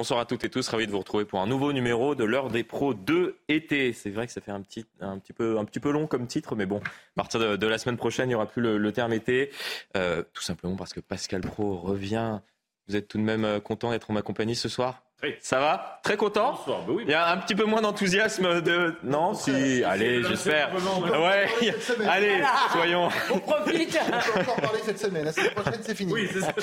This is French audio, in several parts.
Bonsoir à toutes et tous, ravi de vous retrouver pour un nouveau numéro de l'heure des pros 2 été. C'est vrai que ça fait un petit, un petit, peu, un petit peu long comme titre, mais bon, à partir de, la semaine prochaine, il n'y aura plus le, terme été. Euh, tout simplement parce que Pascal Pro revient. Vous êtes tout de même euh, content d'être en ma compagnie ce soir? Ça va Très content Bonsoir. Bah Il y a un petit peu moins d'enthousiasme de. Non, si. Allez, j'espère. Ouais. Allez, soyons. On profite. On va encore parler cette semaine. La semaine prochaine, c'est fini. Oui, c'est ça.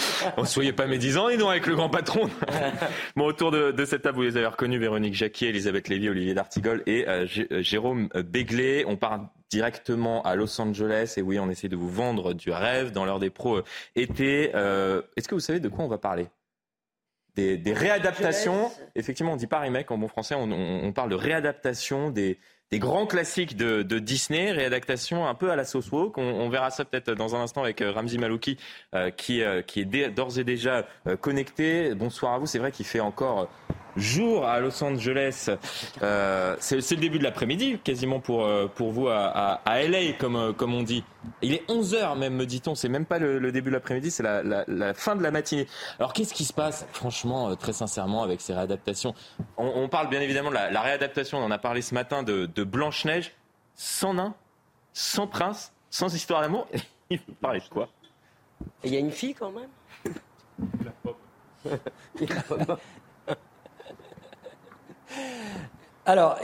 Soyez pas médisants, dis donc, avec le grand patron. bon, autour de, de, cette table, vous les avez reconnus Véronique Jacquier, Elisabeth Lévy, Olivier D'Artigol et euh, euh, Jérôme Béglé. On part directement à Los Angeles. Et oui, on essaie de vous vendre du rêve dans l'heure des pros euh, été. Est-ce que vous savez de quoi on va parler? Des, réadaptations. Effectivement, on dit pas remake en bon français, on, parle de réadaptation des, grands classiques de, Disney, réadaptation un peu à la sauce woke. On, verra ça peut-être dans un instant avec euh, Ramzi Malouki, euh, qui, euh, qui est d'ores et déjà connecté. Bonsoir à vous. C'est vrai qu'il fait encore jour à Los Angeles. Euh, c'est le début de l'après-midi, quasiment pour, euh, pour vous à, à, LA, comme, euh, comme on dit. Il est 11h même, me dit-on. C'est même pas le, début de l'après-midi, c'est la, la, fin de la matinée. Alors qu'est-ce qui se passe, franchement, très sincèrement, avec ces réadaptations? On, parle bien évidemment de la, réadaptation, on en a parlé ce matin, de, de Blanche-Neige, sans nain, sans prince, sans histoire d'amour. Il veut parler de quoi? Il y a une fille quand même la pop. Alors,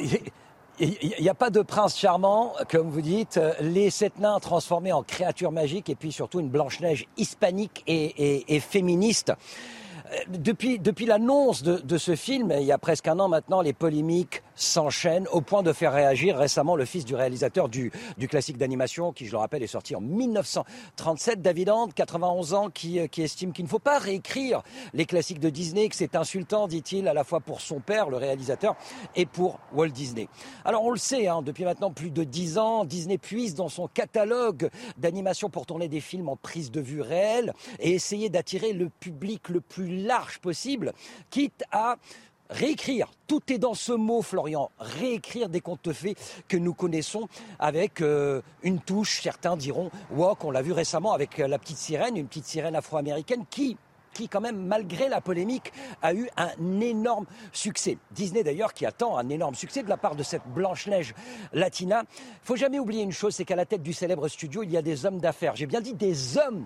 il n'y a pas de prince charmant, comme vous dites. Les sept nains transformés en créatures magiques et puis surtout une Blanche-Neige hispanique et, féministe depuis, depuis l'annonce de, ce film, il y a presque un an maintenant, les polémiques s'enchaînent au point de faire réagir récemment le fils du réalisateur du, du classique d'animation, qui, je le rappelle, est sorti en 1937, David Hand, 91 ans, qui, qui estime qu'il ne faut pas réécrire les classiques de Disney, que c'est insultant, dit-il, à la fois pour son père, le réalisateur, et pour Walt Disney. Alors on le sait, hein, depuis maintenant plus de dix ans, Disney puise dans son catalogue d'animation pour tourner des films en prise de vue réelle et essayer d'attirer le public le plus large possible, quitte à réécrire. Tout est dans ce mot, Florian. Réécrire des contes faits que nous connaissons avec euh, une touche, certains diront, walk, on l'a vu récemment avec euh, la petite sirène, une petite sirène afro-américaine qui qui quand même, malgré la polémique, a eu un énorme succès. Disney d'ailleurs qui attend un énorme succès de la part de cette Blanche-Neige latina. Faut jamais oublier une chose, c'est qu'à la tête du célèbre studio, il y a des hommes d'affaires. J'ai bien dit des hommes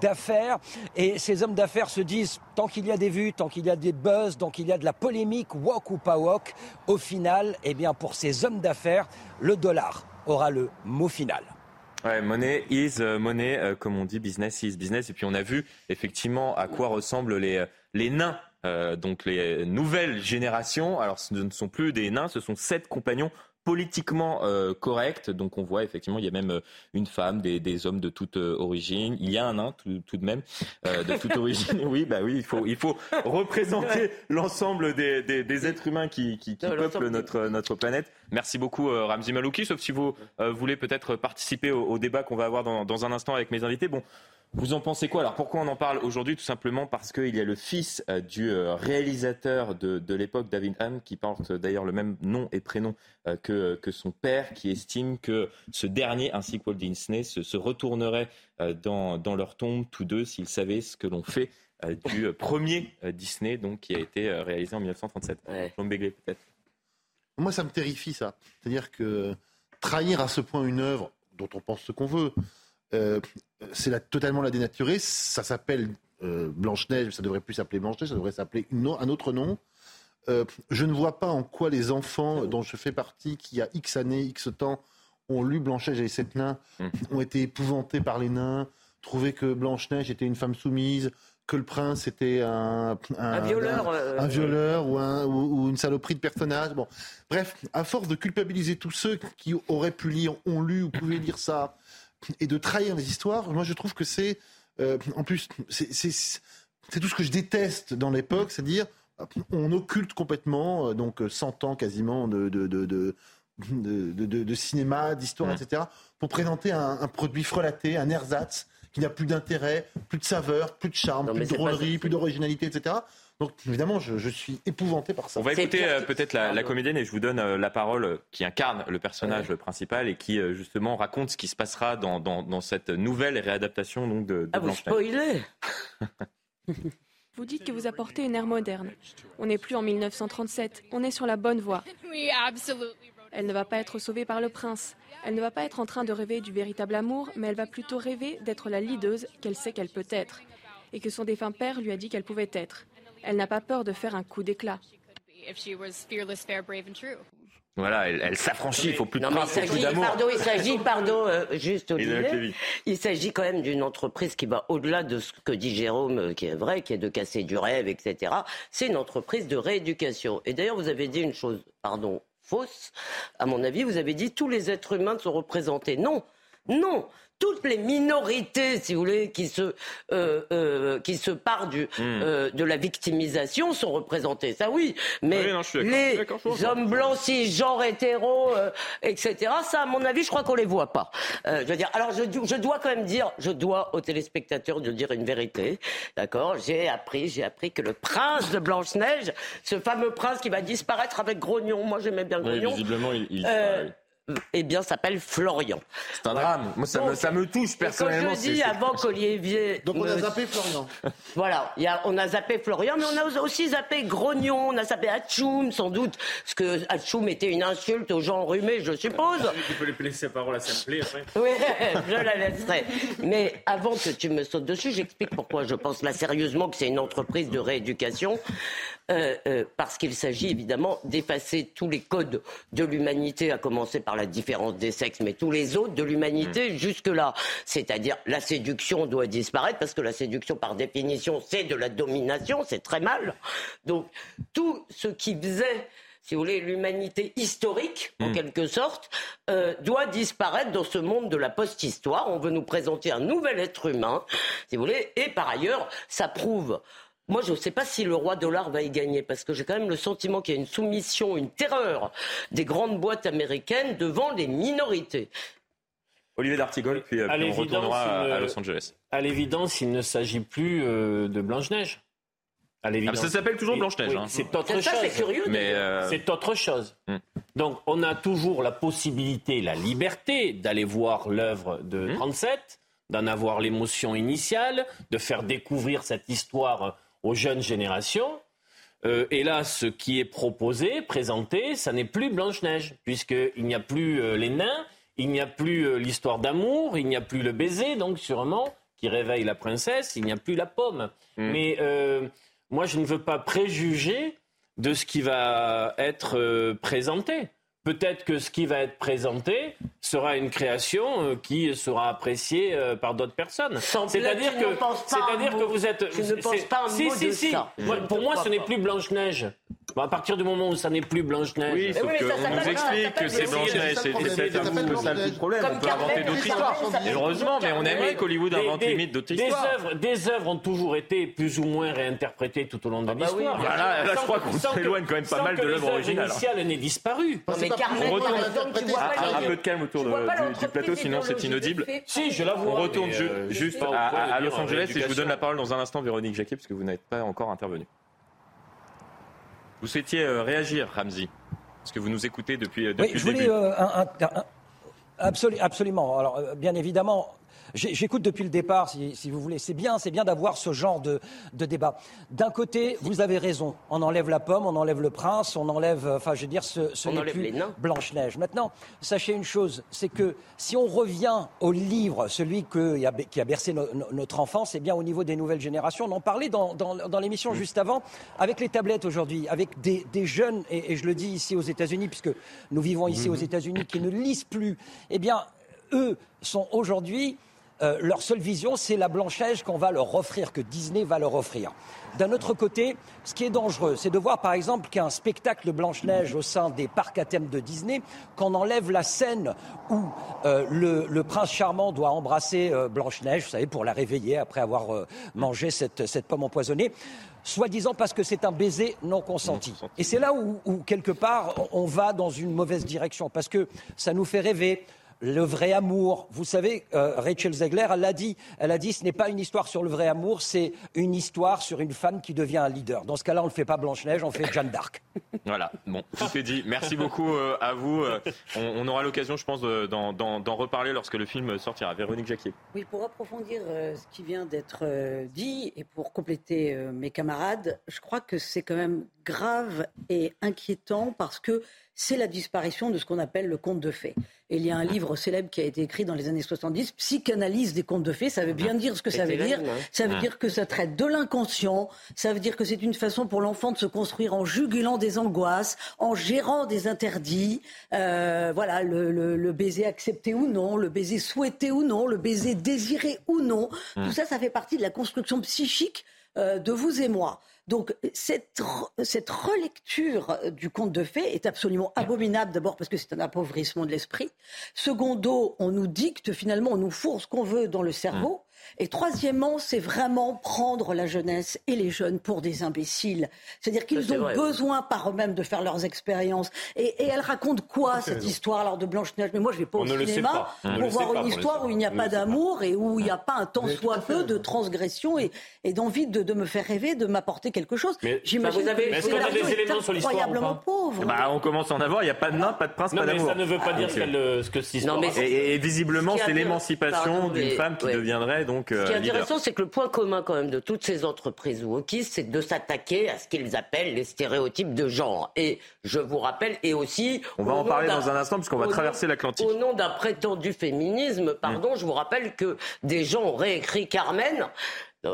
d'affaires. Et ces hommes d'affaires se disent, tant qu'il y a des vues, tant qu'il y a des buzz, tant qu'il y a de la polémique, walk ou pas walk, au final, eh bien, pour ces hommes d'affaires, le dollar aura le mot final. Ouais, money is euh, money, euh, comme on dit, business is business. Et puis on a vu effectivement à quoi ressemblent les, euh, les nains, donc les nouvelles générations. Alors ce ne sont plus des nains, ce sont sept compagnons politiquement euh, correct. Donc on voit effectivement, il y a même euh, une femme, des, des hommes de toute euh, origine. Il y a un nain tout, tout de même de toute origine. Oui, bah oui, il faut, il faut représenter l'ensemble des, des, des, êtres humains qui, qui, qui peuplent notre, notre planète. Merci beaucoup Ramzi Malouki, sauf si vous voulez peut-être participer au, au débat qu'on va avoir dans, dans un instant avec mes invités. Bon, vous en pensez quoi? Alors pourquoi on en parle aujourd'hui? Tout simplement parce qu'il y a le fils euh, du euh, réalisateur de, de l'époque, David Hahn, qui porte d'ailleurs le même nom et prénom euh, que, que, son père, qui estime que ce dernier, ainsi que Walt Disney, se, se retournerait dans, dans, leur tombe, tous deux, s'ils savaient ce que l'on fait du premier Disney, donc, qui a été réalisé en 1937. Ouais. Jean peut-être Moi, ça me terrifie, ça. C'est-à-dire que trahir à ce point une œuvre dont on pense ce qu'on veut, euh, c'est totalement la dénaturée. Ça s'appelle euh, Blanche-Neige, ça devrait plus s'appeler Blanche-Neige, ça devrait s'appeler un autre nom. Euh, je ne vois pas en quoi les enfants dont je fais partie, qui a X années, X temps, ont lu Blanche-Neige et les sept nains, mmh. ont été épouvantés par les nains, trouvé que Blanche-Neige était une femme soumise, que le prince était un, un, violeur, un, violeur ou, ou, une saloperie de personnage. Bon. Bref, à force de culpabiliser tous ceux qui auraient pu lire, ont lu ou pouvaient lire ça, et de trahir les histoires, moi je trouve que c'est, euh, en plus, c'est tout ce que je déteste dans l'époque, c'est-à-dire on occulte complètement, euh, donc 100 ans quasiment de, de, de, de cinéma, d'histoire, etc., pour présenter un, un, produit frelaté, un ersatz qui n'a plus d'intérêt, plus de saveur, plus de charme, plus de drôlerie, plus d'originalité, etc. Donc évidemment, je, suis épouvanté par ça. On va écouter euh, peut-être la, comédienne et je vous donne euh, la parole euh, qui incarne le personnage principal et qui justement raconte ce qui se passera dans, cette nouvelle réadaptation donc, de, de ah, vous spoilez Vous dites que vous apportez une ère moderne. On n'est plus en 1937, on est sur la bonne voie. Elle ne va pas être sauvée par le prince. Elle ne va pas être en train de rêver du véritable amour, mais elle va plutôt rêver d'être la leaduse qu'elle sait qu'elle peut être, et que son défunt père lui a dit qu'elle pouvait être. Elle n'a pas peur de faire un coup d'éclat. Voilà, elle, elle s'affranchit, il faut plus de Non, mais il plus d'amour. pardon, il s'agit, pardon, euh, juste Olivier, il s'agit quand même d'une entreprise qui va au-delà de ce que dit Jérôme, euh, qui est vrai, qui est de casser du rêve, etc. C'est une entreprise de rééducation. Et d'ailleurs, vous avez dit une chose, pardon, fausse, à mon avis, vous avez dit tous les êtres humains sont représentés. Non, non. Toutes les minorités, si vous voulez, qui se euh, euh, qui se partent du Hmm. euh, de la victimisation sont représentées. Ça oui, mais oui, non, les hommes blancs, cisgenres, hétéros, euh, etc. Ça, à mon avis, je crois qu'on les voit pas. Euh, je veux dire, alors je, je dois quand même dire, je dois aux téléspectateurs de dire une vérité, d'accord? J'ai appris, j'ai appris que le prince de Blanche Neige, ce fameux prince qui va disparaître avec Grognon, moi j'aimais bien Oui, Grognon, visiblement, il, il- euh, eh bien, s'appelle Florian. c'est un drame. Moi, ça, me, Donc, ça me touche personnellement. je c'est- dis avant qu'Olivier Donc on a zappé Florian. voilà, il y a, on a zappé Florian, mais on a aussi zappé Grognon, on a zappé Hatchoum, sans doute, parce que Hatchoum était une insulte aux gens enrhumés, je suppose. Tu peux les laisser la parole à Simplé après. Oui, je la laisserai. Mais avant que tu me sautes dessus, j'explique pourquoi je pense là sérieusement que c'est une entreprise de rééducation. Euh, euh, parce qu'il s'agit évidemment d'effacer tous les codes de l'humanité, à commencer par la différence des sexes, mais tous les autres de l'humanité jusque-là. C'est-à-dire la séduction doit disparaître, parce que la séduction, par définition, c'est de la domination, c'est très mal. Donc tout ce qui faisait si vous voulez, l'humanité historique, en quelque sorte, euh, doit disparaître dans ce monde de la post-histoire. On veut nous présenter un nouvel être humain, si vous voulez, et par ailleurs, ça prouve. Moi, je ne sais pas si le roi dollar va y gagner, parce que j'ai quand même le sentiment qu'il y a une soumission, une terreur des grandes boîtes américaines devant les minorités. Olivier D'Artigol, puis, euh, À puis on retournera à, il ne- à Los Angeles. À l'évidence, il ne s'agit plus euh, de Blanche-Neige. À Ah, l'évidence. ça s'appelle toujours Blanche-Neige. oui, hein. C'est autre euh, C'est autre chose. Hmm. Donc, on a toujours la possibilité, la liberté d'aller voir l'œuvre de Hmm. 37, d'en avoir l'émotion initiale, de faire découvrir cette histoire aux jeunes générations. Euh, et là, ce qui est proposé, présenté, ça n'est plus Blanche-Neige, puisqu'il n'y a plus euh, les nains, il n'y a plus euh, l'histoire d'amour, il n'y a plus le baiser, donc sûrement, qui réveille la princesse, il n'y a plus la pomme. Hmm. Mais euh, moi, je ne veux pas préjuger de ce qui va être euh, présenté. Peut-être que ce qui va être présenté sera une création euh, qui sera appréciée euh, par d'autres personnes. C'est-à-dire que, c'est-à-dire que vous êtes. Tu ne penses c'est- pas un si, mot si, de si. ça. Moi, pour moi, ce n'est plus Blanche Neige. Bon, à partir du moment où ça n'est plus Blanche Neige. oui, sauf oui, ça qu'on s'appelle- nous explique que c'est Blanche-Neige, c'est ça le problème, peut-être ça un s'appelle peu ça le Blanche-Neige. problème. Comme On peut inventer d'autres histoires. Heureusement, mais on aimerait qu'Hollywood invente Des- limite d'autres histoires. des œuvres ont toujours été plus ou moins réinterprétées tout au long de bah oui, l'histoire. là, je crois que- qu'on que- s'éloigne quand même pas mal que de l'œuvre originale. hein. initiales n'aient disparu. Non, mais Carmen, Ah, Un, peu de calme autour du, plateau, sinon c'est inaudible. Si, je la vois. On retourne euh, juste à, Los Angeles et je vous donne la parole dans un instant, Véronique Jacquet, parce que vous n'êtes pas encore intervenu. Vous souhaitiez euh, réagir, Ramzi Parce que vous nous écoutez depuis, euh, depuis Oui, je le voulais début. euh, un- un- un- absolu- absolument. Alors, bien évidemment, j'écoute depuis le départ, si, si vous voulez. C'est bien, c'est bien d'avoir ce genre de, de débat. D'un côté, vous avez raison. On enlève la pomme, on enlève le prince, on enlève, euh, enfin, je veux dire, ce, n'est plus les nains. Blanche Neige. Maintenant, sachez une chose, c'est que si on revient au livre, celui que- qui a bercé no- no- notre enfance, eh bien, au niveau des nouvelles générations, on en parlait dans, dans- dans l'émission juste avant, avec les tablettes aujourd'hui, avec des, des jeunes, et, et je le dis ici aux États-Unis, puisque nous vivons ici aux États-Unis, qui ne lisent plus, eh bien, eux sont aujourd'hui euh, leur seule vision, c'est la Blanche-Neige qu'on va leur offrir, que Disney va leur offrir. D'un autre côté, ce qui est dangereux, c'est de voir par exemple qu'un spectacle de Blanche-Neige au sein des parcs à thème de Disney, qu'on enlève la scène où euh, le, le prince charmant doit embrasser euh, Blanche-Neige, vous savez, pour la réveiller après avoir euh, mangé cette, cette pomme empoisonnée, soi-disant parce que c'est un baiser non consenti. Et c'est là où, où, quelque part, on va dans une mauvaise direction, parce que ça nous fait rêver le vrai amour. Vous savez, euh, Rachel Zegler, elle l'a dit. Elle a dit, ce n'est pas une histoire sur le vrai amour, c'est une histoire sur une femme qui devient un leader. Dans ce cas-là, on ne le fait pas Blanche-Neige, on fait Jeanne d'Arc. Voilà, bon, tout est dit. Merci beaucoup euh, à vous. Euh, on, aura l'occasion, je pense, d'en reparler lorsque le film sortira. Véronique Jacquier. Oui, pour approfondir ce qui vient d'être dit et pour compléter mes camarades, je crois que c'est quand même grave et inquiétant parce que c'est la disparition de ce qu'on appelle le conte de fées. Et il y a un livre célèbre qui a été écrit dans les années 70, Psychanalyse des contes de fées. Ça veut bien dire ce que ça veut dire. Ça veut dire que ça traite de l'inconscient. Ça veut dire que c'est une façon pour l'enfant de se construire en jugulant des angoisses, en gérant des interdits. Euh, voilà, le, baiser accepté ou non, le baiser souhaité ou non, le baiser désiré ou non. Tout mmh. ça, ça fait partie de la construction psychique euh, de vous et moi. Donc cette, cette relecture du conte de fées est absolument abominable, d'abord parce que c'est un appauvrissement de l'esprit. Secondo, on nous dicte finalement, on nous fourre ce qu'on veut dans le cerveau. Et troisièmement, c'est vraiment prendre la jeunesse et les jeunes pour des imbéciles. C'est-à-dire qu'ils ont besoin par eux-mêmes de faire leurs expériences. Et, elle raconte quoi cette histoire alors de Blanche-Neige? Mais moi, je vais pas au cinéma pour voir une histoire où il n'y a pas d'amour et où il n'y a pas un temps soit peu de transgression et, d'envie de, me faire rêver, de m'apporter quelque chose. J'imagine que est-ce qu'on a des éléments sur l'histoire incroyablement pauvre. Bah, on commence à en avoir. Il n'y a pas de nain, pas de prince, pas d'amour. ça ne veut pas dire ce que cette histoire. Et, et, visiblement, c'est l'émancipation d'une femme qui deviendrait donc ce qui est euh, intéressant, c'est que le point commun quand même de toutes ces entreprises wokistes, c'est de s'attaquer à ce qu'ils appellent les stéréotypes de genre. Et je vous rappelle, et aussi... On va en parler dans un instant, puisqu'on va traverser l'Atlantique. Au nom d'un prétendu féminisme, pardon, mm. je vous rappelle que des gens ont réécrit Carmen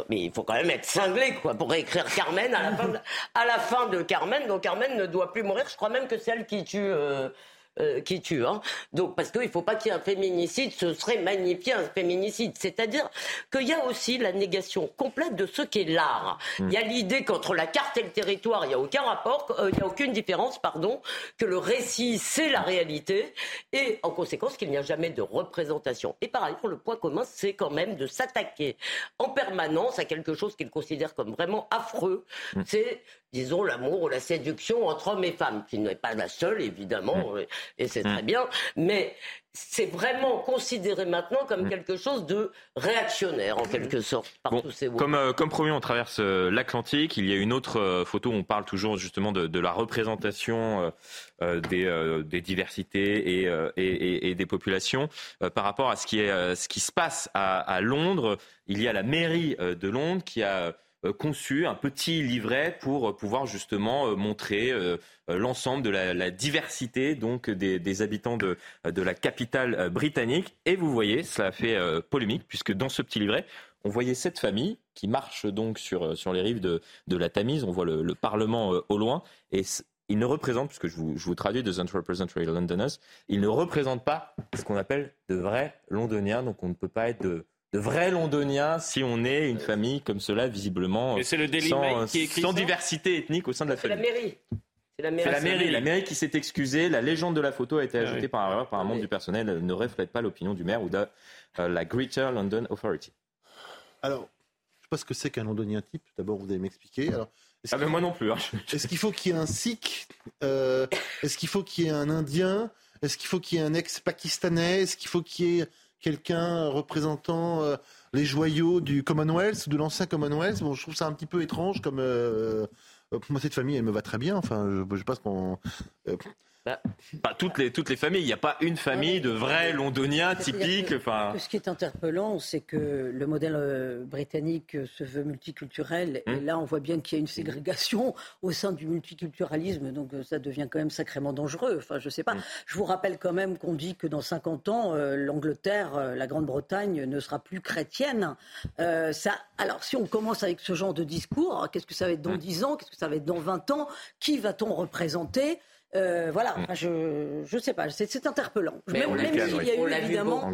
mais il faut quand même être cinglé quoi pour réécrire Carmen à la fin de, à la fin de Carmen. Donc Carmen ne doit plus mourir. Je crois même que c'est elle qui tue euh, euh, qui tue. Hein. Donc parce qu'il ne faut pas qu'il y ait un féminicide, ce serait magnifier un féminicide. C'est-à-dire qu'il y a aussi la négation complète de ce qu'est l'art. Hmm. Il y a l'idée qu'entre la carte et le territoire, il n'y a aucun rapport, euh, il n'y a aucune différence, pardon, que le récit c'est la réalité et en conséquence qu'il n'y a jamais de représentation. Et par ailleurs, le point commun, c'est quand même de s'attaquer en permanence à quelque chose qu'il considère comme vraiment affreux. Hmm. C'est disons, l'amour ou la séduction entre hommes et femmes, qui n'est pas la seule, évidemment, mm. et c'est très mm. bien, mais c'est vraiment considéré maintenant comme mm. quelque chose de réactionnaire, en quelque sorte, par tous ces Comme, euh, comme promis, on traverse euh, l'Atlantique. Il y a une autre euh, photo où on parle toujours justement de, la représentation des, des, diversités et, et, et, des populations. par rapport à ce qui, est, ce qui se passe à, à Londres, il y a la mairie de Londres qui a euh, conçu un petit livret pour euh, pouvoir justement euh, montrer l'ensemble de la, diversité donc des, habitants de, de, la capitale britannique. Et vous voyez, ça a fait polémique puisque dans ce petit livret, on voyait cette famille qui marche donc sur, sur les rives de, de la Tamise. On voit le, Parlement au loin et il ne représente, puisque je vous, je vous traduis, doesn't represent Londoners, il ne représente pas ce qu'on appelle de vrais Londoniens. Donc on ne peut pas être de de vrais londoniens si on est une famille comme cela, visiblement, c'est le sans, qui sans diversité ethnique au sein de la famille. C'est la mairie. C'est la mairie. la mairie. la mairie qui s'est excusée. La légende de la photo a été ah ajoutée par erreur par un membre du personnel. Elle ne reflète pas l'opinion du maire ou de euh, la Greater London Authority. Alors, je ne sais pas ce que c'est qu'un londonien type. D'abord, vous allez m'expliquer. Alors, ah ben moi non plus. Hein. Est-ce qu'il faut qu'il y ait un Sikh euh, Est-ce qu'il faut qu'il y ait un Indien Est-ce qu'il faut qu'il y ait un ex-Pakistanais Est-ce qu'il faut qu'il y ait quelqu'un représentant euh, les joyaux du Commonwealth, de l'ancien Commonwealth? Bon, je trouve ça un petit peu étrange comme. Euh, euh, moi, cette famille, elle me va très bien. Enfin, je, je pense qu'on. Bah, pas toutes les, toutes les familles. Il n'y a pas une famille de vrais londoniens typiques. Enfin... Ce qui est interpellant, c'est que le modèle euh, britannique se veut multiculturel. Et hum. là, on voit bien qu'il y a une ségrégation au sein du multiculturalisme. Donc, euh, ça devient quand même sacrément dangereux. Enfin, je sais pas. Hum. Je vous rappelle quand même qu'on dit que dans 50 ans, euh, l'Angleterre, la Grande-Bretagne ne sera plus chrétienne. ça, alors, si on commence avec ce genre de discours, qu'est-ce que ça va être dans 10 hum. ans Qu'est-ce que ça va être dans 20 ans Qui va-t-on représenter? Euh, voilà, mm. je ne sais pas, c'est interpellant. Mais même, s'il y a eu évidemment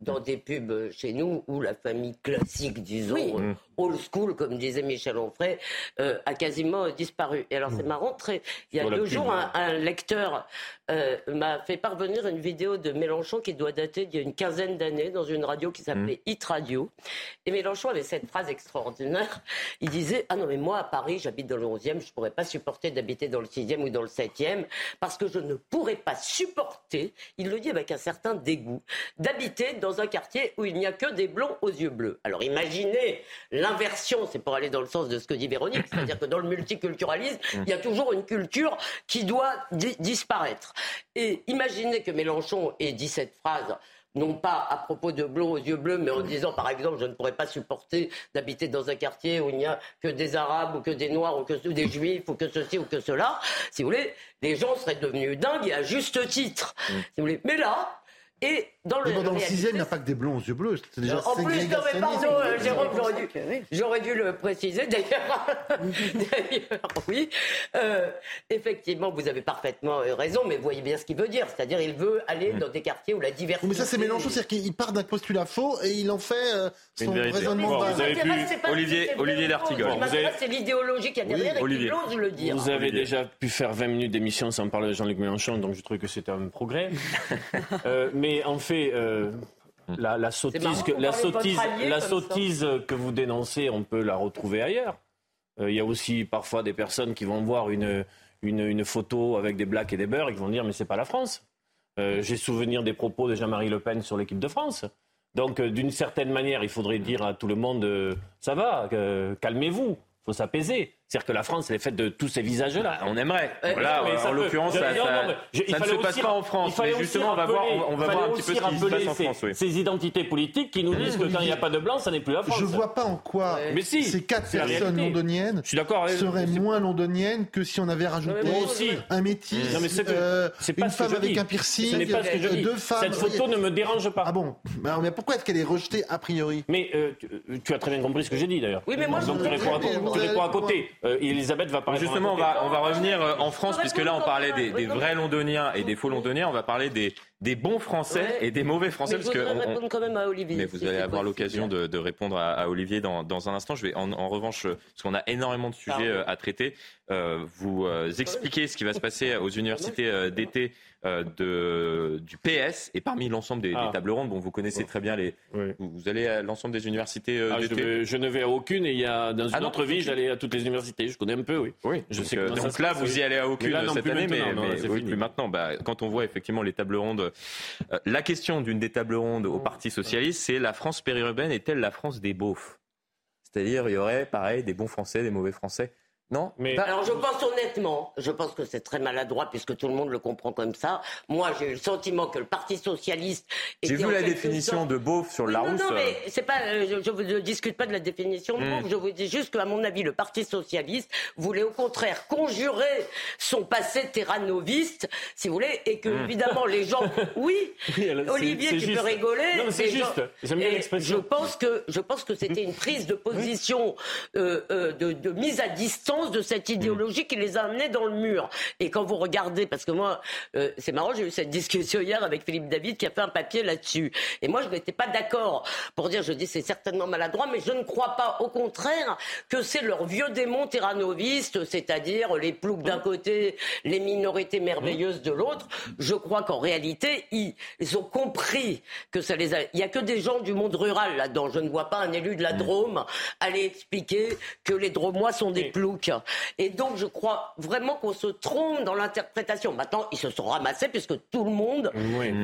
dans des pubs chez nous où la famille classique, disons, mm. old school, comme disait Michel Onfray, euh, a quasiment disparu. Et alors c'est marrant, très... il y a deux jours, un, lecteur euh, m'a fait parvenir une vidéo de Mélenchon qui doit dater d'il y a une quinzaine d'années dans une radio qui s'appelait mmh. Hit Radio. Et Mélenchon avait cette phrase extraordinaire. Il disait Ah non, mais moi à Paris, j'habite dans le 11e, je ne pourrais pas supporter d'habiter dans le 6e ou dans le 7e parce que je ne pourrais pas supporter, il le dit avec un certain dégoût, d'habiter dans un quartier où il n'y a que des blonds aux yeux bleus. Alors imaginez l'inversion, c'est pour aller dans le sens de ce que dit Véronique, c'est-à-dire que dans le multiculturalisme, il y a toujours une culture qui doit disparaître. Et imaginez que Mélenchon ait dit cette phrase non pas à propos de blonds aux yeux bleus, mais en disant, par exemple, je ne pourrais pas supporter d'habiter dans un quartier où il n'y a que des Arabes ou que des Noirs ou que des Juifs ou que ceci ou que cela. Si vous voulez, les gens seraient devenus dingues et à juste titre. Mm. Si vous voulez. Mais là, et dans le, dans le sixième, il n'y a pas que des blonds aux yeux bleus. Déjà en plus, non, mais pardon, euh, Jérôme, j'aurais dû, le préciser. D'ailleurs, oui, euh, effectivement, vous avez parfaitement euh, raison, mais vous voyez bien ce qu'il veut dire. C'est-à-dire, il veut aller dans des quartiers où la diversité. Mais ça, c'est Mélenchon, c'est-à-dire qu'il part d'un postulat faux et il en fait son raisonnement. vous avez pu Olivier, Olivier. C'est l'idéologie qu'il y a derrière et qui ose le dire. Vous avez déjà pu faire 20 minutes d'émission sans parler de Jean-Luc Mélenchon, donc je trouve que c'était un progrès. mais mais en fait, euh, la, sottise, que, la sottise, la sottise que vous dénoncez, on peut la retrouver ailleurs. Euh, il y a aussi parfois des personnes qui vont voir une, une, photo avec des blacks et des beurs et qui vont dire mais c'est pas la France. Euh, j'ai souvenir des propos de Jean-Marie Le Pen sur l'équipe de France. Donc d'une certaine manière, il faudrait dire à tout le monde ça va, calmez-vous, faut s'apaiser. C'est-à-dire que la France, elle est faite de tous ces visages-là. Bah, on aimerait. voilà, en l'occurrence, ça, ne se passe pas en France. Mais justement, on va voir, on, va voir un petit peu ce qui se passe en France. Oui. Ces identités politiques qui nous disent que quand il n'y a pas de blanc, ça n'est plus la France. Je vois pas en quoi ces quatre personnes londoniennes seraient moins londoniennes que si on avait rajouté un métis, euh, une femme avec un piercing, deux femmes. Cette photo ne me dérange pas. Ah bon Mais pourquoi est-ce qu'elle est rejetée a priori? Mais euh, tu as très bien compris ce que j'ai dit d'ailleurs. Oui, mais moi, Donc tu réponds à côté. Euh, Elisabeth va parler. Justement, on va, on va revenir euh, en France, puisque là, on parlait des, des vrais londoniens et des faux londoniens. On va parler des, des bons Français et des mauvais Français. Mais parce que répondre quand même à Olivier. Mais vous allez avoir l'occasion de, de, répondre à, à Olivier dans, dans, un instant. Je vais en, en, revanche, parce qu'on a énormément de sujets euh, à traiter, euh, vous euh, expliquer ce qui va se passer aux universités d'été euh, de, du PS et parmi l'ensemble des, ah. tables rondes. Bon, vous connaissez très bien les. Vous, allez à l'ensemble des universités ah, je, ne vais à aucune et il y a dans une ah autre vie, j'allais à toutes les universités. Je connais un peu, oui. Oui. Je sais que, donc là, vous y allez à aucune cette année, mais, plus maintenant. Bah, quand on voit effectivement les tables rondes, euh, la question d'une des tables rondes au Parti socialiste, c'est la France périurbaine est-elle la France des beaufs? C'est-à-dire, il y aurait, pareil, des bons Français, des mauvais Français. Non mais... Bah, alors je pense honnêtement, je pense que c'est très maladroit puisque tout le monde le comprend comme ça. Moi, j'ai eu le sentiment que le Parti socialiste. J'ai vu la définition de beauf sur Larousse. Non, non, mais c'est pas. Euh, je ne discute pas de la définition de hmm. beauf. Je vous dis juste qu'à mon avis, le Parti socialiste voulait au contraire conjurer son passé terranoviste, si vous voulez, et que hmm. évidemment les gens. Oui, Olivier, tu peux rigoler. Non, mais c'est juste. J'aime bien l'expression. Je pense que je pense que c'était une prise de position euh, euh, de, de mise à distance de cette idéologie qui les a amenés dans le mur. Et quand vous regardez, parce que moi, euh, c'est marrant, j'ai eu cette discussion hier avec Philippe David qui a fait un papier là-dessus. Et moi, je n'étais pas d'accord pour dire, je dis, c'est certainement maladroit, mais je ne crois pas, au contraire, que c'est leur vieux démon tyrannoviste, c'est-à-dire les ploucs d'un côté, les minorités merveilleuses de l'autre. Je crois qu'en réalité, ils, ont compris que ça les a. Il n'y a que des gens du monde rural là-dedans. Je ne vois pas un élu de la Drôme aller expliquer que les Dromois sont des ploucs. Et donc, je crois vraiment qu'on se trompe dans l'interprétation. Maintenant, ils se sont ramassés puisque tout le monde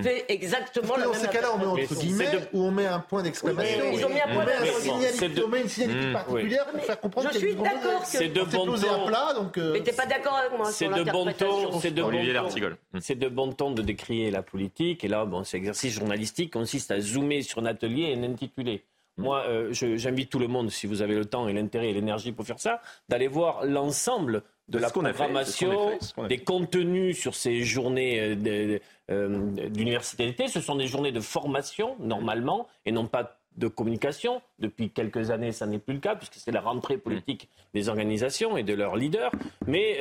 fait exactement la même chose. Dans ces cas-là, on met entre guillemets ou on met un point d'exclamation. ils ont mis un point d'exclamation. On met une signalétique particulière pour faire comprendre Je suis d'accord que c'est de bon ton. Plat, donc euh, Mais t'es pas d'accord avec moi C'est de bon ton. C'est de bon ton. C'est de bon ton de décrier la politique. Et là, bon, cet exercice journalistique consiste à zoomer sur un atelier et un intitulé. Moi, euh, j'invite tout le monde, si vous avez le temps et l'intérêt et l'énergie pour faire ça, d'aller voir l'ensemble de la programmation, des contenus sur ces journées euh, euh, d'université d'été. Ce sont des journées de formation, normalement, et non pas de communication. Depuis quelques années, ça n'est plus le cas, puisque c'est la rentrée politique des organisations et de leurs leaders. Mais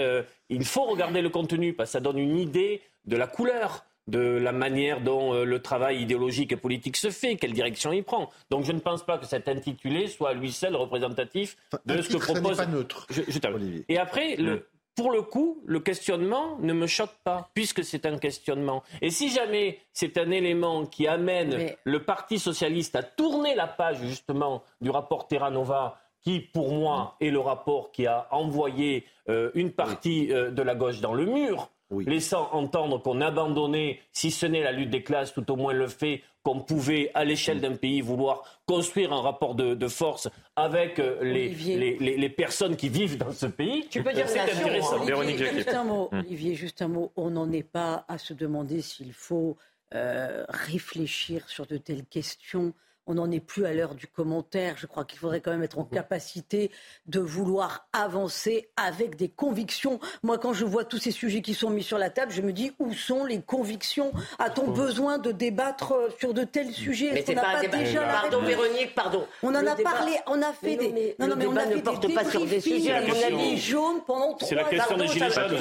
il faut regarder le contenu, parce que ça donne une idée de la couleur de la manière dont euh, le travail idéologique et politique se fait, quelle direction il prend. Donc je ne pense pas que cet intitulé soit lui seul représentatif de ce que propose. Pas neutre. Je, Et après, le, pour le coup, le questionnement ne me choque pas, puisque c'est un questionnement. Et si jamais c'est un élément qui amène le Parti socialiste à tourner la page justement du rapport Terra Nova, qui pour moi est le rapport qui a envoyé euh, une partie euh, de la gauche dans le mur, laissant entendre qu'on abandonnait, si ce n'est la lutte des classes, tout au moins le fait qu'on pouvait, à l'échelle d'un pays, vouloir construire un rapport de, force avec euh, les, les, personnes qui vivent dans ce pays. Tu peux dire c'est intéressant. Olivier, juste un mot. Hum. Olivier, juste un mot. On n'en est pas à se demander s'il faut euh, réfléchir sur de telles questions on n'en est plus à l'heure du commentaire. Je crois qu'il faudrait quand même être en capacité de vouloir avancer avec des convictions. Moi, quand je vois tous ces sujets qui sont mis sur la table, je me dis où sont les convictions? A-t-on besoin de débattre euh, sur de tels sujets? Mais c'est pas, déjà Pardon, Véronique, pardon. On en a parlé, on a fait des. Non, non, mais on a fait porte des pas sur des sujets. À mon avis, jaune pendant trois. C'est la question des gilets jaunes.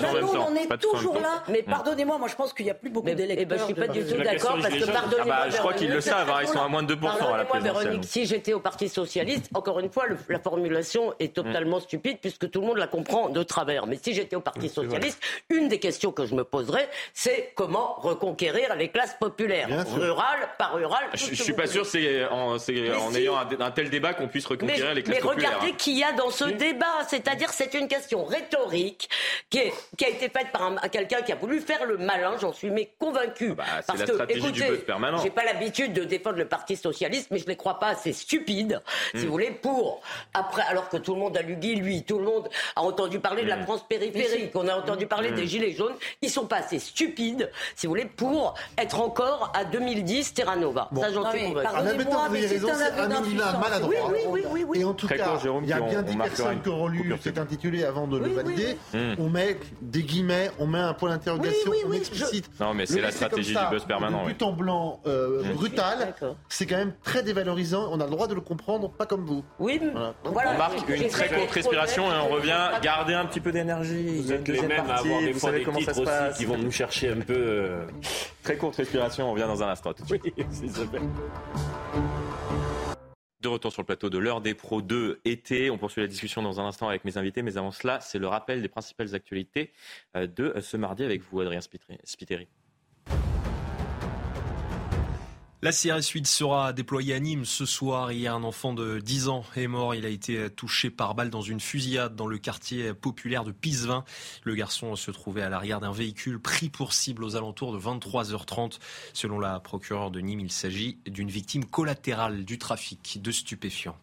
on est toujours là. Mais pardonnez-moi, moi, je pense qu'il n'y a plus beaucoup d'électeurs. Eh ben, je suis pas du tout d'accord parce que pardonnez-moi. Ah bah, je crois qu'ils le savent. Hein, ils sont à moins de 2% moi, Véronique, si j'étais au Parti Socialiste, encore une fois, la formulation est totalement mm. stupide puisque tout le monde la comprend de travers. Mais si j'étais au Parti Socialiste, une des questions que je me poserais, c'est comment reconquérir les classes populaires, rurales, pas rurales. Je, ne suis pas sûr, c'est en, ayant un, tel débat qu'on puisse reconquérir les classes populaires. Mais regardez qui y a dans ce débat, c'est-à-dire c'est une question rhétorique qui, qui a été faite par quelqu'un qui a voulu faire le malin, j'en suis mais convaincu. Bah, parce la que, écoutez, j'ai pas l'habitude de défendre le Parti Socialiste, mais je ne les crois pas c'est stupide, si hmm. vous voulez, pour après, alors que tout le monde a lu lui, tout le monde a entendu parler de la hmm. France périphérique, on a entendu parler hmm. des gilets jaunes, ils sont pas assez stupides, si vous voulez, pour être encore à 2010 Terra Nova. Ça, j'en suis convaincu. Pardonnez-moi, mais c'est un aveu maladroit. Oui, oui, oui, oui, Et en tout cas, il y a bien des personnes qui auront lu cet intitulé avant de le valider. On met des guillemets, on met un point d'interrogation, on explicite. Non, mais c'est la stratégie du buzz permanent. But en blanc euh, brutal, c'est quand même très dévalorisant on a le droit de le comprendre, pas comme vous. Oui, voilà. On marque une très courte respiration et on revient. Garder un petit peu d'énergie. Vous êtes les mêmes à avoir des fois des titres aussi qui vont nous chercher un peu. Euh, très courte respiration, on revient dans un instant. Tout de suite. De retour sur le plateau de l'heure des pros 2 été. On poursuit la discussion dans un instant avec mes invités, mais avant cela, c'est le rappel des principales actualités euh, de ce mardi avec vous, Adrien Spiteri. La CRS 8 sera déployée à Nîmes ce soir. Hier, un enfant de 10 ans est mort. Il a été touché par balle dans une fusillade dans le quartier populaire de Pisevin. Le garçon se trouvait à l'arrière d'un véhicule pris pour cible aux alentours de 23h30. Selon la procureure de Nîmes, il s'agit d'une victime collatérale du trafic de stupéfiants.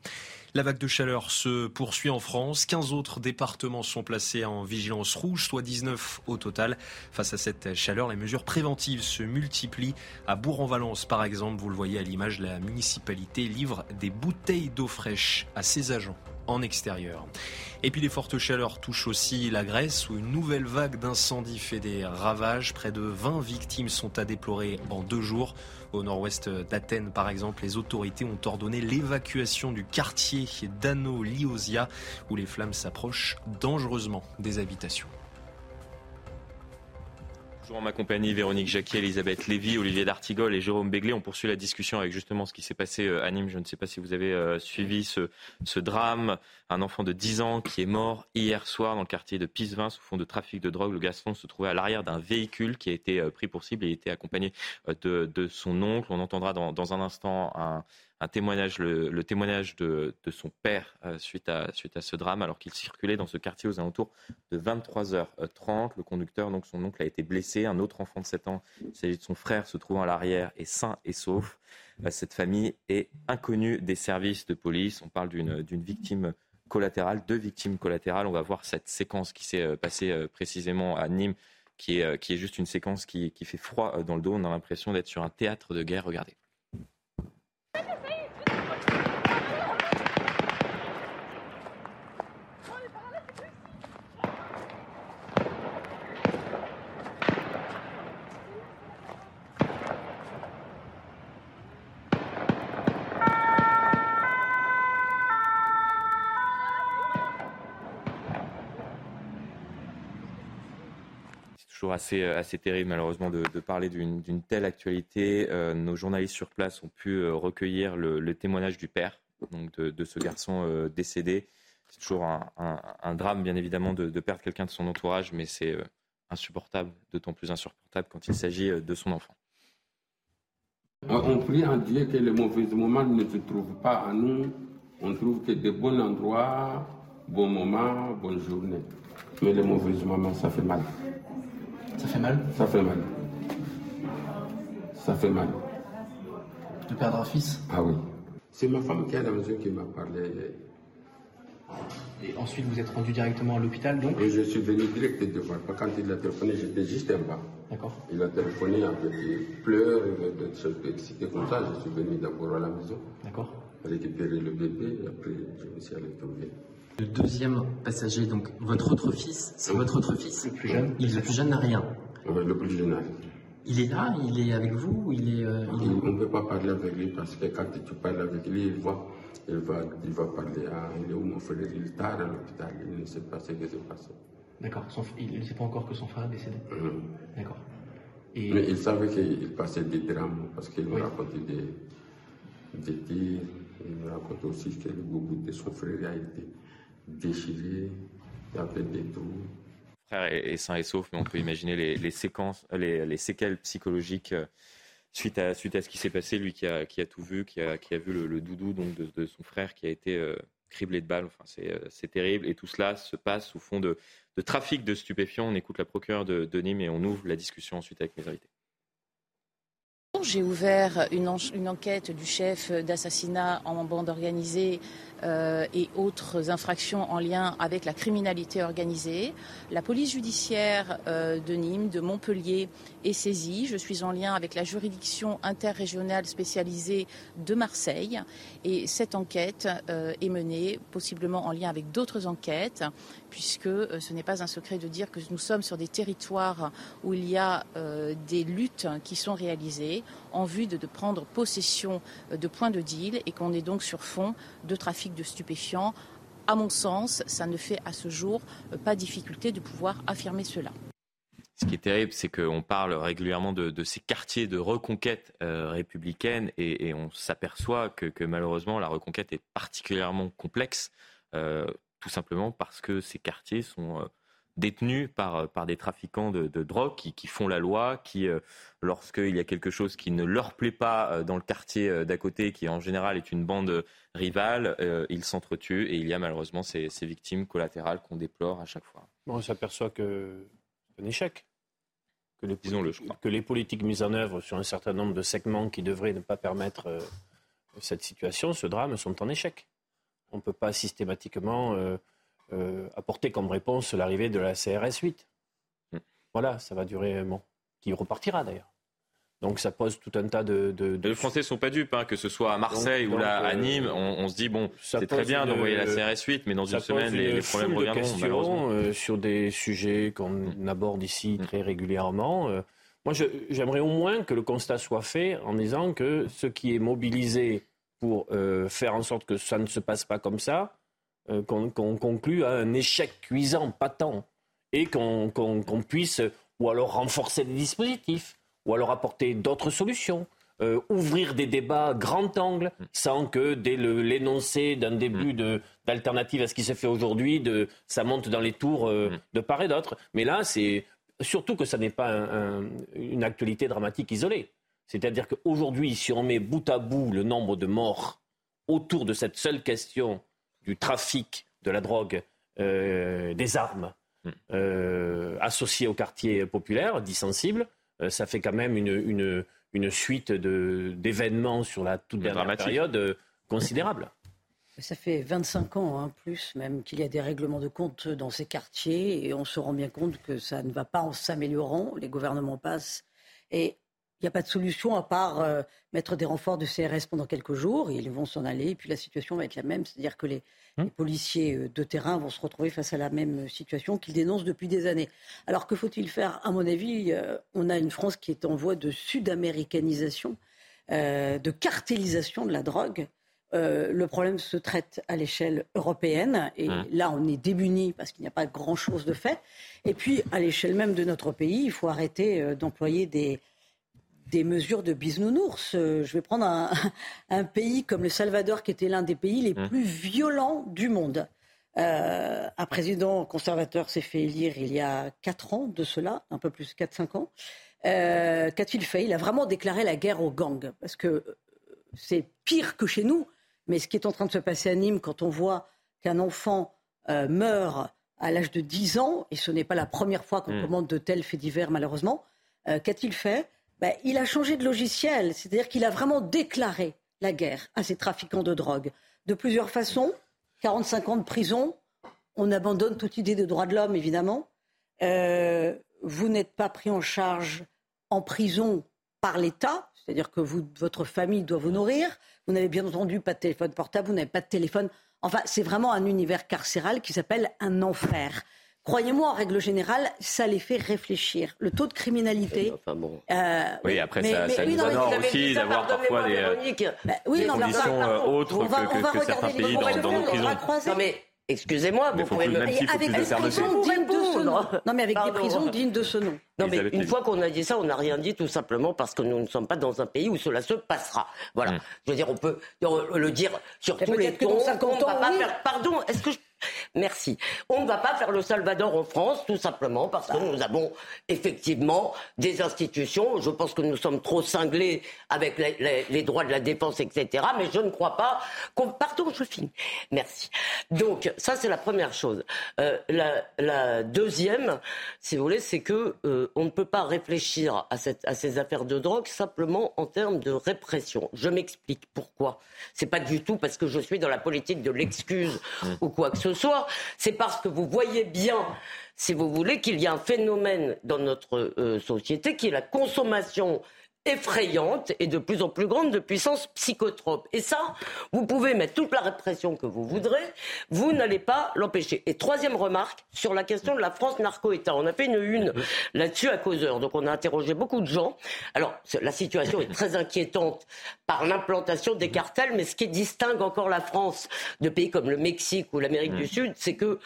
La vague de chaleur se poursuit en France. 15 autres départements sont placés en vigilance rouge, soit 19 au total. Face à cette chaleur, les mesures préventives se multiplient. À Bourg-en-Valence, par exemple, vous le voyez à l'image, la municipalité livre des bouteilles d'eau fraîche à ses agents en extérieur. Et puis les fortes chaleurs touchent aussi la Grèce où une nouvelle vague d'incendies fait des ravages. Près de 20 victimes sont à déplorer en deux jours. Au nord-ouest d'Athènes, par exemple, les autorités ont ordonné l'évacuation du quartier d'Ano Liosia où les flammes s'approchent dangereusement des habitations. Toujours en ma compagnie, Véronique Jacquier, Elisabeth Lévy, Olivier D'Artigol et Jérôme Béglé. On poursuit la discussion avec justement ce qui s'est passé euh, à Nîmes. Je ne sais pas si vous avez euh, suivi ce, drame. Un enfant de 10 ans qui est mort hier soir dans le quartier de Pisevin sous fond de trafic de drogue. Le garçon se trouvait à l'arrière d'un véhicule qui a été euh, pris pour cible et était accompagné de, son oncle. On entendra dans un instant un, un témoignage, le, témoignage de, son père euh, suite, à, suite à ce drame, alors qu'il circulait dans ce quartier aux alentours de 23h30. Le conducteur, donc son oncle, a été blessé. Un autre enfant de 7 ans, il s'agit de son frère, se trouvant à l'arrière, est sain et sauf. Euh, cette famille est inconnue des services de police. On parle d'une victime collatérale, deux victimes collatérales. On va voir cette séquence qui s'est euh, passée précisément à Nîmes, qui est, qui est juste une séquence qui, qui fait froid dans le dos. On a l'impression d'être sur un théâtre de guerre. Regardez. Toujours assez, assez terrible malheureusement de, parler d'une telle actualité. nos journalistes sur place ont pu recueillir le, témoignage du père donc de, ce garçon décédé. C'est toujours un, drame bien évidemment de, de perdre quelqu'un de son entourage, mais c'est insupportable, d'autant plus insupportable quand il s'agit de son enfant. On prie en Dieu que les mauvais moments ne se trouvent pas à nous. On trouve que des bons endroits, bons moments, bonnes journées. Mais les mauvais moments, ça fait mal. Ça fait mal Ça fait mal. Ça fait mal. De perdre un fils Ah oui. C'est ma femme qui est à la maison qui m'a parlé. Et ensuite, vous êtes rendu directement à l'hôpital, donc Oui, je suis venu direct de voir. Quand il a téléphoné, j'étais juste en bas. D'accord. Il a téléphoné avec des pleurs, il était excité comme ça. Je suis venu d'abord à la maison. D'accord. Récupérer le bébé, et après, je me suis allé tomber. Le deuxième passager, donc votre autre fils, c'est votre autre fils Le plus jeune Il, Le plus jeune n'a rien. Oui, le plus jeune n'a rien. Il est là, il est avec vous, il est. Euh, il On ne peut pas parler avec lui parce que quand tu parles avec lui, il voit il va, il va parler à il est où mon frère, il est tard à l'hôpital, il ne sait pas ce qui s'est passé. D'accord, il ne sait pas encore que son frère est décédé mmh. D'accord. Mais il savait qu'il passait des drames parce qu'il me racontait des, des tirs. Il me racontait aussi que le bout de son frère a été déchiré, il y avait des trous. Frère est, sain et sauf, mais on peut imaginer les, les séquences, les, les, séquelles psychologiques euh, suite à, suite à ce qui s'est passé, lui qui a, qui a tout vu, qui a, qui a vu le, doudou donc de, son frère qui a été euh, criblé de balles. Enfin, euh, c'est terrible. Et tout cela se passe sous fond de, de trafic de stupéfiants. On écoute la procureure de, de Nîmes et on ouvre la discussion ensuite avec mes invités. J'ai ouvert une, une, enquête du chef d'assassinat en bande organisée euh, et autres infractions en lien avec la criminalité organisée. La police judiciaire euh, de Nîmes, de Montpellier est saisie. Je suis en lien avec la juridiction interrégionale spécialisée de Marseille et cette enquête euh, est menée possiblement en lien avec d'autres enquêtes puisque ce n'est pas un secret de dire que nous sommes sur des territoires où il y a des luttes qui sont réalisées en vue de, prendre possession de points de deal et qu'on est donc sur fond de trafic de stupéfiants. À mon sens, ça ne fait à ce jour euh, pas difficulté de pouvoir affirmer cela. Ce qui est terrible, c'est qu'on parle régulièrement de, ces quartiers de reconquête euh, républicaine et, on s'aperçoit que, malheureusement la reconquête est particulièrement complexe, euh, tout simplement parce que ces quartiers sont détenus par, par des trafiquants de, drogue qui, font la loi, qui, euh, lorsqu'il y a quelque chose qui ne leur plaît pas euh, dans le quartier euh, d'à côté, qui en général est une bande rivale, ils s'entretuent et il y a malheureusement ces, victimes collatérales qu'on déplore à chaque fois. on s'aperçoit que c'est un échec. Que les, Disons-le, que les politiques mises en œuvre sur un certain nombre de segments qui devraient ne pas permettre cette situation, ce drame, sont en échec. On ne peut pas systématiquement euh, apporter comme réponse l'arrivée de la CRS 8. Mm. Voilà, ça va durer, bon, qui repartira d'ailleurs. Donc ça pose tout un tas de. Les Français sont pas dupes, hein, que ce soit à Marseille ou là à euh, Nîmes. On, se dit bon, c'est très bien d'envoyer la CRS 8, mais dans une semaine les, problèmes reviendront. Malheureusement. Euh, sur des sujets qu'on mm. aborde ici mm. très régulièrement. moi, j'aimerais au moins que le constat soit fait en disant que ce qui est mobilisé pour faire en sorte que ça ne se passe pas comme ça, euh, qu'on conclut à un échec cuisant, patent, et qu'on puisse ou alors renforcer les dispositifs, ou alors apporter d'autres solutions. Euh, ouvrir des débats grand angle sans que dès l'énoncé d'un début d'alternative à ce qui se fait aujourd'hui, ça monte dans les tours euh, de part et d'autre. Mais là, c'est surtout que ça n'est pas une actualité dramatique isolée. C'est-à-dire qu'aujourd'hui, si on met bout à bout le nombre de morts autour de cette seule question du trafic de la drogue, euh, des armes hmm. euh, associées au quartier populaire, dit sensible, euh, ça fait quand même une, une, suite d'événements sur la toute dernière période considérable. Ça fait 25 ans, hein, plus même, qu'il y a des règlements de compte dans ces quartiers et on se rend bien compte que ça ne va pas en s'améliorant. Les gouvernements passent et il n'y a pas de solution à part euh, mettre des renforts de CRS pendant quelques jours et ils vont s'en aller. Et puis la situation va être la même, c'est-à-dire que les, hum. policiers euh, de terrain vont se retrouver face à la même situation qu'ils dénoncent depuis des années. Alors que faut-il faire? À mon avis, euh, on a une France qui est en voie de sud-américanisation, de cartélisation de la drogue. euh, le problème se traite à l'échelle européenne. Et Mmh. là, on est démunis parce qu'il n'y a pas grand-chose de fait. Et puis, à l'échelle même de notre pays, il faut arrêter euh, d'employer des, des mesures de bisounours. Euh, je vais prendre un, un pays comme le Salvador, qui était l'un des pays les Mmh. plus violents du monde. Euh, un président conservateur s'est fait élire il y a 4 ans de cela, un peu plus 4-5 ans. Euh, Qu'a-t-il fait Il a vraiment déclaré la guerre aux gangs. Parce que euh, c'est pire que chez nous. Mais ce qui est en train de se passer à Nîmes, quand on voit qu'un enfant euh, meurt à l'âge de 10 ans, et ce n'est pas la première fois qu'on Mm. commande de tels faits divers, malheureusement, euh, qu'a-t-il fait Ben, Il a changé de logiciel. C'est-à-dire qu'il a vraiment déclaré la guerre à ces trafiquants de drogue. De plusieurs façons. 45 ans de prison. On abandonne toute idée de droit de l'homme, évidemment. Euh, vous n'êtes pas pris en charge en prison par l'État, c'est-à-dire que votre famille doit vous nourrir. Vous n'avez bien entendu pas de téléphone portable, vous n'avez pas de téléphone. Enfin, c'est vraiment un univers carcéral qui s'appelle un enfer. Croyez-moi, en règle générale, ça les fait réfléchir. Le taux de criminalité. Enfin bon. euh, Oui, après, mais- ça, mais ça nous non, honore aussi d'avoir parfois des, euh, bah, oui, des non, conditions euh, pardon. autres On va- que, on va que certains pays bras dans, dans nos croisés, prisons. Non mais excusez-moi, Mais vous pouvez me faut avec des prisons dignes de ce nom. Non, mais avec des prisons dignes de ce nom. Non, mais une fois qu'on a dit ça, on n'a rien dit tout simplement parce que nous ne sommes pas dans un pays où cela se passera. Voilà. Mm. Je veux dire, on peut le dire sur tous les tons. 50 on va pas faire. Pardon, est-ce que je... Merci. On ne va pas faire le Salvador en France, tout simplement parce que nous avons effectivement des institutions. Je pense que nous sommes trop cinglés avec les, les- les droits de la défense, etc. Mais je ne crois pas qu'on. Pardon, je finis. Merci. Donc, ça, c'est la première chose. Euh, la, la deuxième, si vous voulez, c'est que euh, on ne peut pas réfléchir à, cette, à ces affaires de drogue simplement en termes de répression. Je m'explique pourquoi. C'est pas du tout parce que je suis dans la politique de l'excuse ou quoi que ce soit. C'est parce que vous voyez bien, si vous voulez, qu'il y a un phénomène dans notre euh, société qui est la consommation effrayante et de plus en plus grande de puissance psychotrope. Et ça, vous pouvez mettre toute la répression que vous voudrez, vous n'allez pas l'empêcher. Et troisième remarque, sur la question de la France narco-État. On a fait une une là-dessus à causeur, donc on a interrogé beaucoup de gens. Alors, la situation est très inquiétante par l'implantation des cartels, mais ce qui distingue encore la France de pays comme le Mexique ou l'Amérique du Sud, c'est que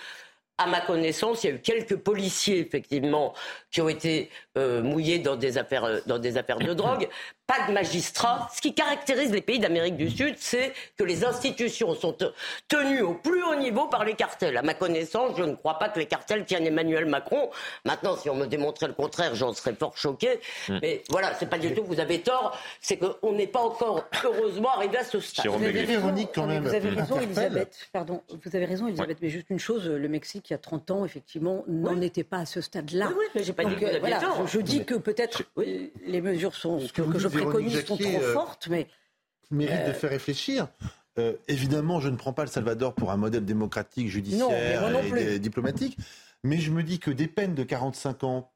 à ma connaissance, il y a eu quelques policiers, effectivement, qui ont été euh, mouillés dans des, affaires, euh, dans des affaires de drogue. Pas de magistrats. Ce qui caractérise les pays d'Amérique du Sud, c'est que les institutions sont te- tenues au plus haut niveau par les cartels. À ma connaissance, je ne crois pas que les cartels tiennent Emmanuel Macron. Maintenant, si on me démontrait le contraire, j'en serais fort choqué. Mais voilà, c'est pas du tout, vous avez tort. C'est qu'on n'est pas encore, heureusement, arrivé à ce stade. Vous avez Véronique, quand même, Vous avez raison. Elisabeth. Pardon, vous avez raison, Elisabeth. Mais juste une chose, le Mexique, il y a 30 ans, effectivement, n'en était pas à ce stade-là. Oui, oui, mais j'ai pas dit que vous euh, aviez voilà, tort. Je, je dis que peut-être euh, les mesures sont, que, que je préconise sont trop euh, fortes, mais mérite de faire réfléchir. Euh, évidemment, je ne prends pas le Salvador pour un modèle démocratique, judiciaire non et diplomatique, mais je me dis que des peines de 45 ans,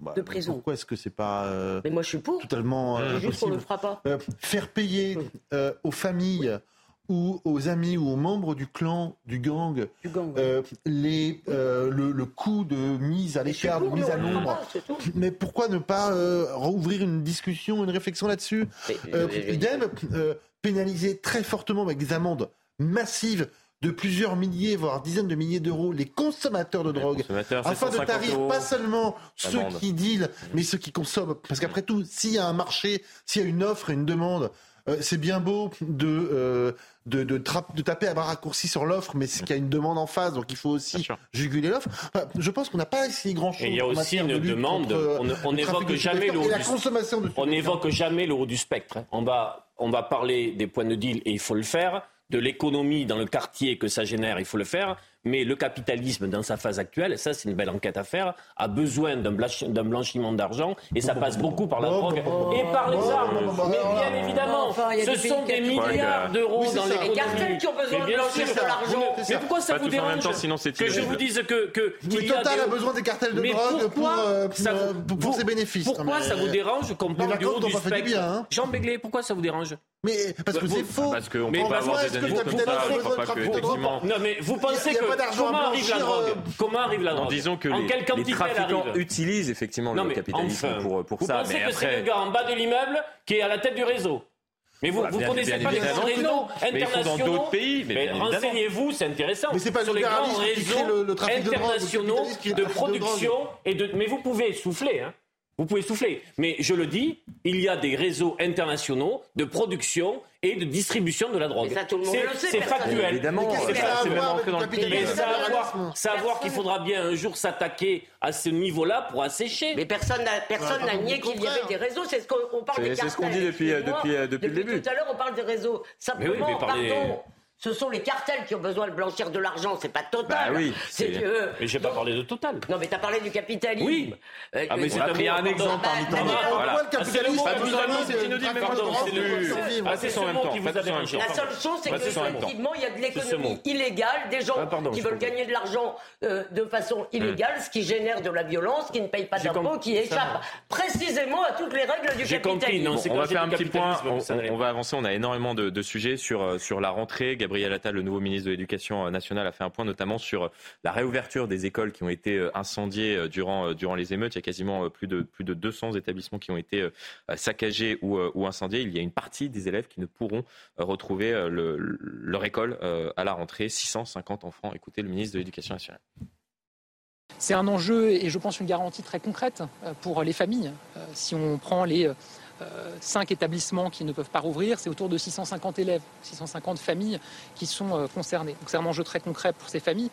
bah, De prison. Pourquoi est-ce que c'est pas euh, Mais moi, je suis pour. totalement euh, juste qu'on le fera pas. Euh, Faire payer euh, aux familles ou aux amis ou aux membres du clan, du gang, du gang. ouais. euh, les, euh, le, le coût de mise à l'écart, de mise à l'ombre. Mais pourquoi ne pas euh, rouvrir une discussion, une réflexion là-dessus? Euh, idem, euh, pénaliser très fortement avec des amendes massives de plusieurs milliers, voire dizaines de milliers d'euros, les consommateurs de drogue, afin de 150 tarir euros. pas seulement ceux qui dealent, mais ceux qui consomment. Parce qu'après tout, s'il y a un marché, s'il y a une offre et une demande, euh, c'est bien beau de, euh, de, de, taper à bras raccourcis sur l'offre, mais c'est qu'il y a une demande en face, donc il faut aussi juguler l'offre. Enfin, je pense qu'on n'a pas essayé grand-chose. Et il y a aussi une de demande, contre, euh, on n'évoque de jamais stupéfiants le et la haut du- On n'évoque jamais du spectre. On va, on va parler des points de deal et il faut le faire, de l'économie dans le quartier que ça génère, il faut le faire, mais le capitalisme dans sa phase actuelle, ça c'est une belle enquête à faire, a besoin d'un blanchi- d'un blanchiment d'argent et ça passe beaucoup par la drogue et par les armes. Mais bien évidemment, enfin, ce sont des milliards d'euros Oui, dans ça. Les cartels qui ont besoin Mais de blanchir de l'argent. Mais pourquoi ça vous tous en même dérange temps, sinon c'est que je vous dise que que y a Total des- a besoin des cartels de Mais drogue pour, pourquoi ça vous- pour, pour ses bénéfices. Pourquoi mais- ça vous dérange qu'on parle du haut du spectre hein. Jean Béglé, pourquoi ça vous dérange? Mais parce que Vous- c'est faux. Parce qu'on Mais peut avoir des analyses comme ça. Non mais vous pensez que pas d'argent à comment arrive la drogue euh, Comment arrive la En drogue disant que En les, les trafiquants utilisent effectivement Non le capitalisme enfin, pour, pour vous ça. pensez Mais que c'est le gars en bas de l'immeuble qui est à la tête du réseau Mais vous, vous connaissez pas les grands réseaux internationaux dans d'autres pays. Mais, renseignez-vous, c'est intéressant. Mais c'est pas sur les grands réseaux internationaux de, production et de. Mais vous pouvez souffler, hein. Vous pouvez souffler. Mais je le dis, il y a des réseaux internationaux de production et de distribution de la drogue. C'est factuel. Évidemment, c'est même dans le Mais savoir, savoir qu'il faudra bien un jour s'attaquer à ce niveau-là pour assécher. Mais personne n'a personne n'a nié qu'il y avait des réseaux. C'est ce qu'on parle des C'est ce qu'on dit depuis, depuis, depuis, depuis, le début. Tout à l'heure, on parle des réseaux. Simplement, oui, pardon. Ce sont les cartels qui ont besoin de blanchir de l'argent, c'est pas Total. Bah oui, c'est que. Mais j'ai pas parlé de Total. Non, mais t'as parlé du capitalisme. Oui. Euh, ah, mais c'est un, exemple parmi tant d'autres. Voilà. le capitalisme C'est ce mot qui vous a dérangé. La seule chose, c'est qu'effectivement, il y a de l'économie illégale, des gens qui veulent gagner de l'argent de façon illégale, ce qui génère de la violence, qui ne paye pas d'impôts, qui échappe précisément à toutes les règles du capitalisme. On va faire un petit point. On va avancer. On a énormément de sujets sur la rentrée. Gabriel Attal, le nouveau ministre de l'Éducation nationale, a fait un point notamment sur la réouverture des écoles qui ont été euh, incendiées euh, durant, euh, durant les émeutes. Il y a quasiment plus de, plus de 200 établissements qui ont été saccagés ou, incendiés. Il y a une partie des élèves qui ne pourront retrouver leur école à la rentrée. 650 enfants. Écoutez le ministre de l'Éducation nationale. C'est un enjeu et je pense une garantie très concrète pour les familles. Si on prend les euh, cinq établissements qui ne peuvent pas rouvrir, c'est autour de 650 élèves, 650 familles qui sont euh, concernées. Donc c'est un enjeu très concret pour ces familles,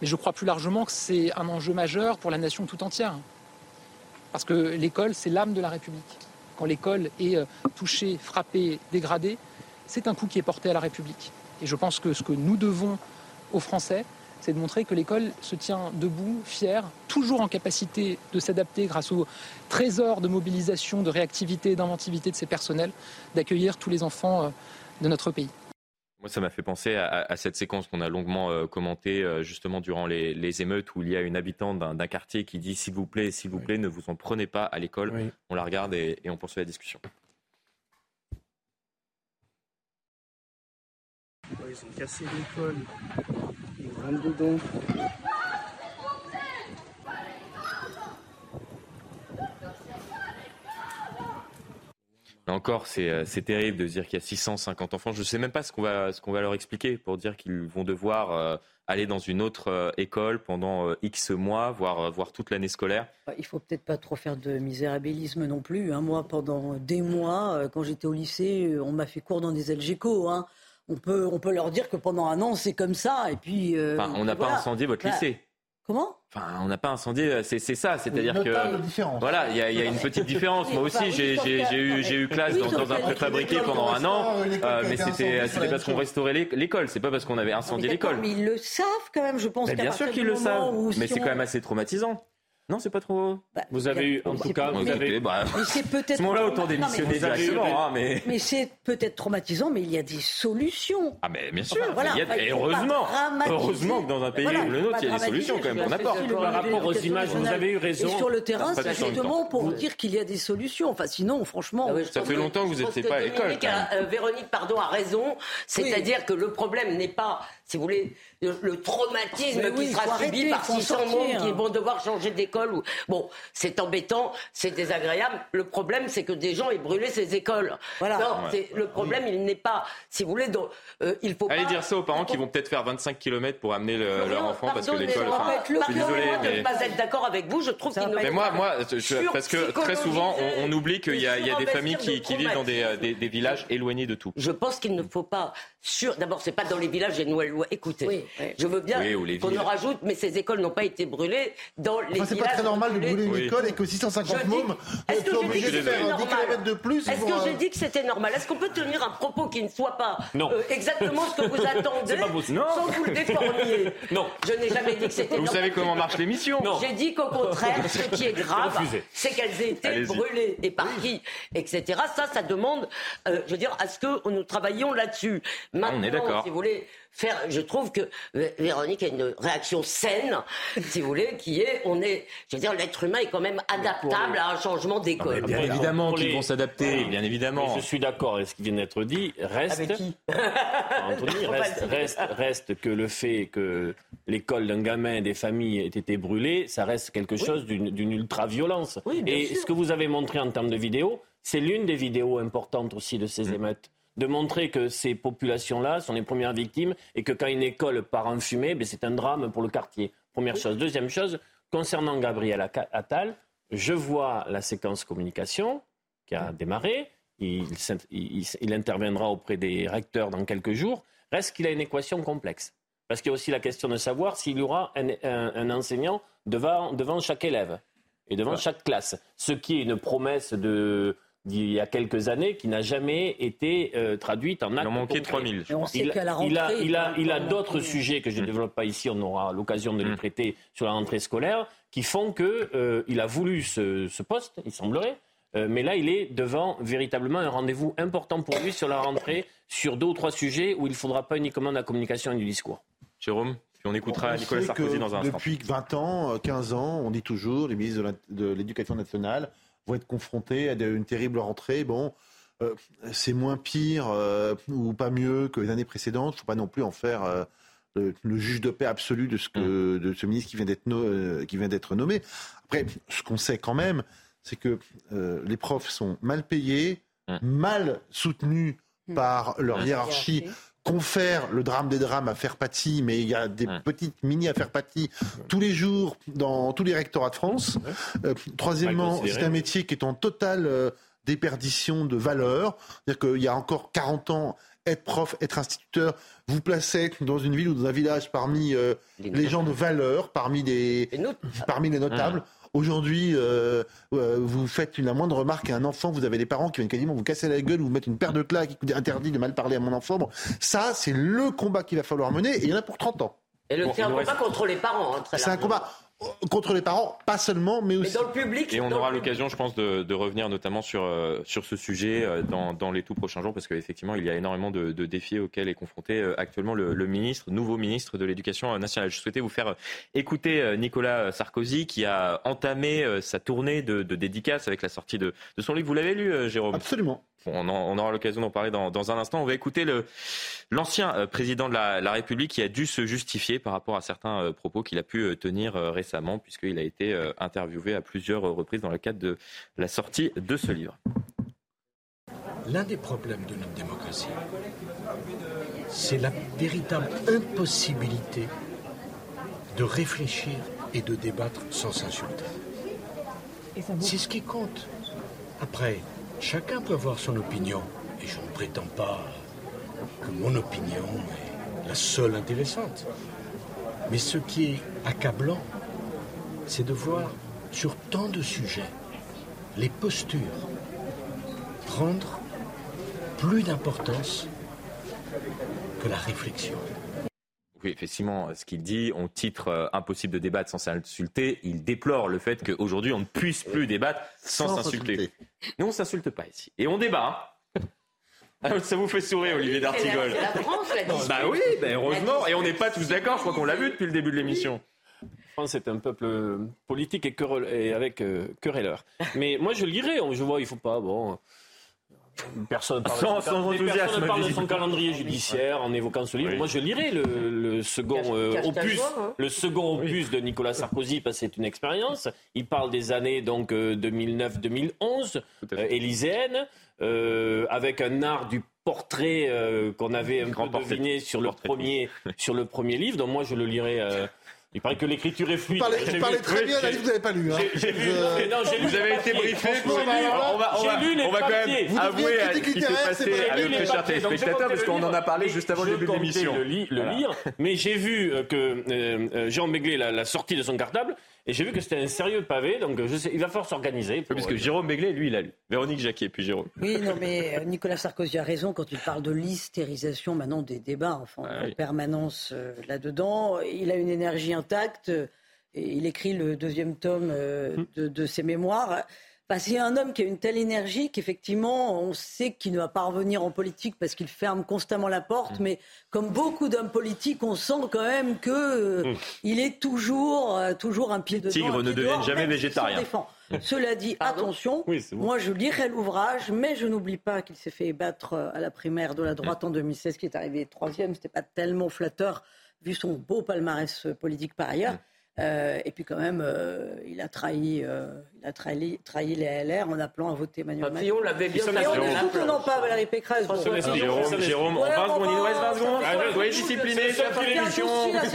mais je crois plus largement que c'est un enjeu majeur pour la nation tout entière. Parce que l'école, c'est l'âme de la République. Quand l'école est euh, touchée, frappée, dégradée, c'est un coup qui est porté à la République. Et je pense que ce que nous devons aux Français, c'est de montrer que l'école se tient debout, fière, toujours en capacité de s'adapter grâce au trésor de mobilisation, de réactivité, d'inventivité de ses personnels, d'accueillir tous les enfants euh, de notre pays. Moi, ça m'a fait penser à, cette séquence qu'on a longuement euh, commentée euh, justement durant les, émeutes où il y a une habitante d'un quartier qui dit s'il vous plaît, s'il vous plaît, ne vous en prenez pas à l'école. On la regarde et, et on poursuit la discussion. ils ont cassé l'école. Là encore, euh, c'est terrible de dire qu'il y a 650 enfants. Je ne sais même pas ce qu'on va, qu'on va leur expliquer pour dire qu'ils vont devoir euh, aller dans une autre euh, école pendant X mois, voire, voire toute l'année scolaire. Il faut peut-être pas trop faire de misérabilisme non plus. Hein. Moi, pendant des mois, quand j'étais au lycée, on m'a fait cours dans des LGCO. Hein on peut, on peut leur dire que pendant un an, c'est comme ça. Et puis, euh, on n'a pas incendié votre bah, lycée. Comment? Enfin, on n'a pas incendié, euh, c'est ça, c'est-à-dire que voilà, il y, a une petite différence. Moi aussi, j'ai eu, eu classe dans, un préfabriqué pendant un an, euh, mais c'était parce qu'on restaurait l'école, c'est pas parce qu'on avait incendié l'école. Mais ils le savent quand même, je pense. bien sûr qu'ils le savent, mais c'est quand même assez traumatisant. Non, c'est pas trop. Bah, vous avez eu, en tout cas, vous avez. Bah, c'est peut-être. Ce moment-là, autant démissionner directement. Hein, mais mais c'est peut-être traumatisant, mais il y a des solutions. Ah, mais bien sûr. voilà, il y a... et heureusement, heureusement que dans un pays voilà, le nôtre, il y a des solutions quand même qu'on apporte. Par rapport aux images, vous avez eu raison. Et sur le terrain, c'est justement pour vous dire qu'il y a des solutions. Enfin, sinon, franchement. Ah ça fait longtemps que vous n'étiez pas à l'école. Euh, Véronique, pardon, a raison. C'est-à-dire que le problème n'est pas, si vous voulez, le, traumatisme qui sera subi par 600 membres qui vont devoir changer d'école. Ou... Bon, c'est embêtant, c'est désagréable. Le problème, c'est que des gens aient brûlé ces écoles. Voilà. Non, le problème, il n'est pas, si vous voulez, donc, euh, il faut Allez dire ça aux parents qui vont peut-être faire 25 km pour amener leur enfant parce que l'école. Enfin, je suis désolé, mais... de ne pas être d'accord avec vous. Je trouve qu'il ne. Mais moi, moi, parce que très souvent, on, oublie qu'il y a, y a des familles qui, qui vivent dans des, des, des, villages éloignés de tout. Je pense qu'il ne faut pas. Sur... D'abord, c'est pas dans les villages écoutez. Je veux bien qu'on en rajoute, mais ces écoles n'ont pas été brûlées dans les C'est pas très normal de brûler une école et que 650 mômes sont obligés de faire 10 km de plus. Est-ce que j'ai dit que c'était normal Est-ce qu'on peut tenir un propos qui ne soit pas euh, exactement ce que vous attendez sans vous le déformiez Non. Je n'ai jamais dit que c'était normal. Vous savez comment marche l'émission J'ai dit qu'au contraire, ce qui est grave, c'est qu'elles aient été brûlées et par qui, etc. Ça, ça demande, euh, je veux dire, à ce que nous travaillions là-dessus. Maintenant, si vous voulez, faire. Je trouve que Véronique a une réaction saine, si vous voulez, qui est, on est, je veux dire, l'être humain est quand même adaptable à un changement d'école. Bien évidemment qu'ils vont s'adapter, bien évidemment. je suis d'accord avec ce qui vient d'être dit. Reste, Anthony, reste, reste, reste, que le fait que l'école d'un gamin, des familles ait été brûlée, ça reste quelque chose d'une ultra-violence. Et ce que vous avez montré en termes de vidéos, c'est l'une des vidéos importantes aussi de ces mm. émeutes de montrer que ces populations-là sont les premières victimes et que quand une école part en fumée, ben, c'est un drame pour le quartier. Première chose. Deuxième chose, concernant Gabriel Attal, je vois la séquence communication qui a démarré. Il, interviendra auprès des recteurs dans quelques jours. Reste qu'il a une équation complexe. Parce qu'il y a aussi la question de savoir s'il y aura un, enseignant devant, devant chaque élève et devant chaque classe. Ce qui est une promesse de, d'il y a quelques années qui n'a jamais été euh, traduite en acte. Il en manquait 3000. Il, il, a, il a, il a d'autres sujets que je ne développe pas ici, on aura l'occasion de les mm. traiter sur la rentrée scolaire, qui font qu'il euh, il a voulu ce, ce, poste, il semblerait. Euh, mais là, il est devant véritablement un rendez-vous important pour lui sur la rentrée, sur deux ou trois sujets où il ne faudra pas uniquement de la communication et du discours. Jérôme puis on écoutera Nicolas Sarkozy dans un instant. Depuis 20 ans, 15 ans, on dit toujours, les ministres de l'Éducation nationale, vont être confrontés à une terrible rentrée. Bon, euh, c'est moins pire euh, ou pas mieux que les années précédentes. Il ne faut pas non plus en faire euh, le, juge de paix absolu de ce, que, mm. de ce ministre qui vient d'être qui vient d'être nommé. Après, ce qu'on sait quand même, c'est que les profs sont mal payés, mm. mal soutenus mm. par leur hiérarchie confère le drame des drames à faire pâtis, mais il y a des petites mini à faire pâtis tous les jours dans tous les rectorats de France. Euh, troisièmement, c'est un métier qui est en totale euh, déperdition de valeur. C'est-à-dire qu'il y a encore 40 ans, être prof, être instituteur, vous placez dans une ville ou dans un village parmi euh, les, gens de valeur, parmi les, parmi les notables. Aujourd'hui, euh, euh, vous faites une, la moindre remarque à un enfant, vous avez des parents qui viennent quasiment vous casser la gueule, vous mettre une paire de claques, qui interdit de mal parler à mon enfant. Bon, ça, c'est le combat qu'il va falloir mener, et il y en a pour 30 ans. Et le c'est un combat contre les parents. Hein, c'est un combat contre les parents, pas seulement, mais aussi. dans le public. Et on aura l'occasion, je pense, de, de, revenir notamment sur, euh, sur ce sujet euh, dans, dans, les tout prochains jours, parce qu'effectivement, il y a énormément de, de, défis auxquels est confronté euh, actuellement le, le, ministre, nouveau ministre de l'Éducation nationale. Je souhaitais vous faire écouter Nicolas Sarkozy, qui a entamé sa tournée de, de dédicaces avec la sortie de, de son livre. Vous l'avez lu, Jérôme? Absolument on, aura l'occasion d'en parler dans, un instant. On va écouter l'ancien euh, président de la, République qui a dû se justifier par rapport à certains euh, propos qu'il a pu euh, tenir récemment, puisqu'il a été interviewé à plusieurs reprises dans le cadre de la sortie de ce livre. L'un des problèmes de notre démocratie, c'est la véritable impossibilité de réfléchir et de débattre sans s'insulter. C'est ce qui compte. Après, Chacun peut avoir son opinion, et je ne prétends pas que mon opinion est la seule intéressante. Mais ce qui est accablant, c'est de voir sur tant de sujets les postures prendre plus d'importance que la réflexion. Oui, effectivement, ce qu'il dit, on titre euh, impossible de débattre sans s'insulter. Il déplore le fait qu'aujourd'hui, on ne puisse plus débattre sans, s'insulter. Nous, on s'insulte pas ici. Et on débat. Ah, ça vous fait sourire, Olivier D'Artigol. C'est la Bah oui, bah heureusement. Et on n'est pas tous d'accord, je crois qu'on l'a vu depuis le début de l'émission. France est un peuple politique et, et avec euh, querelleur. Mais moi, je lirai. Je vois, il faut pas. Bon, Personne sans, sans personne parle de son calendrier judiciaire en évoquant ce livre. Moi, je lirai le, second euh, opus, hein. le second opus de Nicolas Sarkozy parce que c'est une expérience. Il parle des années donc 2009-2011, euh, élyséenne, euh, avec un art du portrait qu'on avait un peu deviné sur le premier sur le premier livre. Donc moi, je le lirai il paraît que l'écriture est fluide. Vous parlez, très bien, la livre, vous n'avez pas lu. Hein. J'ai vu, non, j'ai vous avez été briefé. On va, on va, on va quand même avouer ce qui s'est passé à notre cher téléspectateur, parce qu'on en a parlé juste avant le début de l'émission. le lire, mais j'ai vu euh, que euh, euh, Jean Begley l'a sorti de son cartable et j'ai vu que c'était un sérieux pavé, donc je sais, il va falloir s'organiser. Parce que Jérôme Begley, lui, il a lu. Véronique Jacquet, puis Jérôme. Oui, non, mais euh, Nicolas Sarkozy a raison quand il parle de l'hystérisation maintenant des débats, enfin, ah en permanence euh, là-dedans. Il a une énergie intacte. et il écrit le deuxième tome euh, hum. de, ses mémoires. Parce qu'il y a un homme qui a une telle énergie qu'effectivement, on sait qu'il ne va pas revenir en politique parce qu'il ferme constamment la porte. Mm. Mais comme beaucoup d'hommes politiques, on sent quand même que euh, il est toujours, euh, toujours un pied dedans. Tigre ne dehors, jamais végétarien. défend. Cela dit, attention, Oui, c'est bon. moi je lirai l'ouvrage, mais je n'oublie pas qu'il s'est fait battre euh, à la primaire de la droite en 2016, qui est arrivé troisième. C'était pas tellement flatteur vu son beau palmarès politique par ailleurs. Euh, et puis quand même, euh, il a trahi, euh, il a trahi, trahi les LR en appelant à voter Emmanuel Ah, Macron. Fillon l'avait bien on placé. ne soutenons pas Valérie Pécresse. bon, Jérôme. Jérôme, Jérôme, en Ouais, 20 on secondes, il nous reste 20 va- secondes. Soyez disciplinés, c'est la fin de l'émission.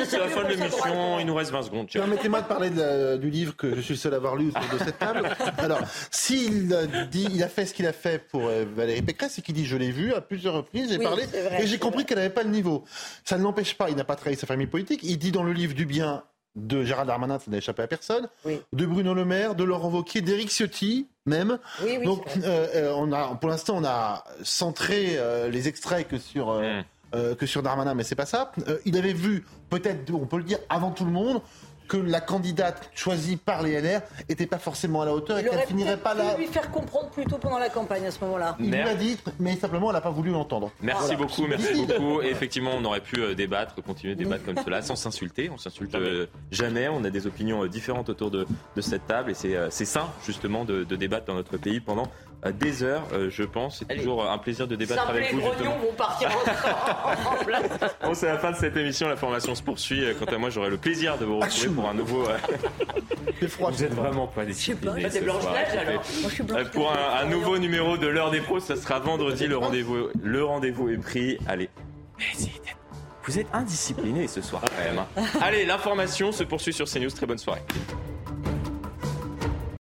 C'est la fin de l'émission, il nous reste 20 secondes. Permettez-moi de parler de du livre que je suis le seul à avoir lu autour de cette table. Alors, s'il a dit, il a fait ce qu'il a fait pour euh, Valérie Pécresse, c'est qu'il dit je l'ai vu à plusieurs reprises, j'ai Oui, parlé vrai, et j'ai compris qu'elle n'avait pas le niveau. Ça ne l'empêche pas, il n'a pas trahi sa famille politique. Il dit dans le livre du bien de Gérald Darmanin, ça n'a échappé à personne, Oui. de Bruno Le Maire, de Laurent Wauquiez, d'Éric Ciotti même. Oui, oui, Donc, euh, euh, on a, pour l'instant, on a centré euh, les extraits que sur. euh, Mm. euh, que sur Darmanin, mais c'est pas ça. Euh, il avait vu, peut-être, on peut le dire, avant tout le monde, que la candidate choisie par les LR était pas forcément à la hauteur et qu'elle finirait pas là. lui faire comprendre plus tôt pendant la campagne à ce moment-là. Il lui Mer- a dit, mais simplement, elle n'a pas voulu l'entendre. Merci Voilà. beaucoup, merci beaucoup. Et effectivement, on aurait pu euh, débattre, continuer de débattre comme cela, sans s'insulter. On s'insulte euh, jamais. On a des opinions euh, différentes autour de, de cette table, et c'est c'est sain justement de, de débattre dans notre pays pendant des heures. euh, je pense. C'est toujours un plaisir de débattre avec vous. grognons Justement. vont partir ensemble. Bon, c'est la fin de cette émission. La formation se poursuit. Euh, Quant à moi, j'aurai le plaisir de vous retrouver pour un nouveau. euh, froid. Vous êtes vraiment pas disciplinés. T'es ce Blanche-Neige, soir. alors. Moi, je suis blanche Pour un, un nouveau numéro de l'heure des pros, ça sera vendredi. Le rendez-vous, le rendez-vous est pris. Allez. Vous êtes indisciplinés ce soir quand même. hein. Allez, l'information se poursuit sur CNews. Très bonne soirée.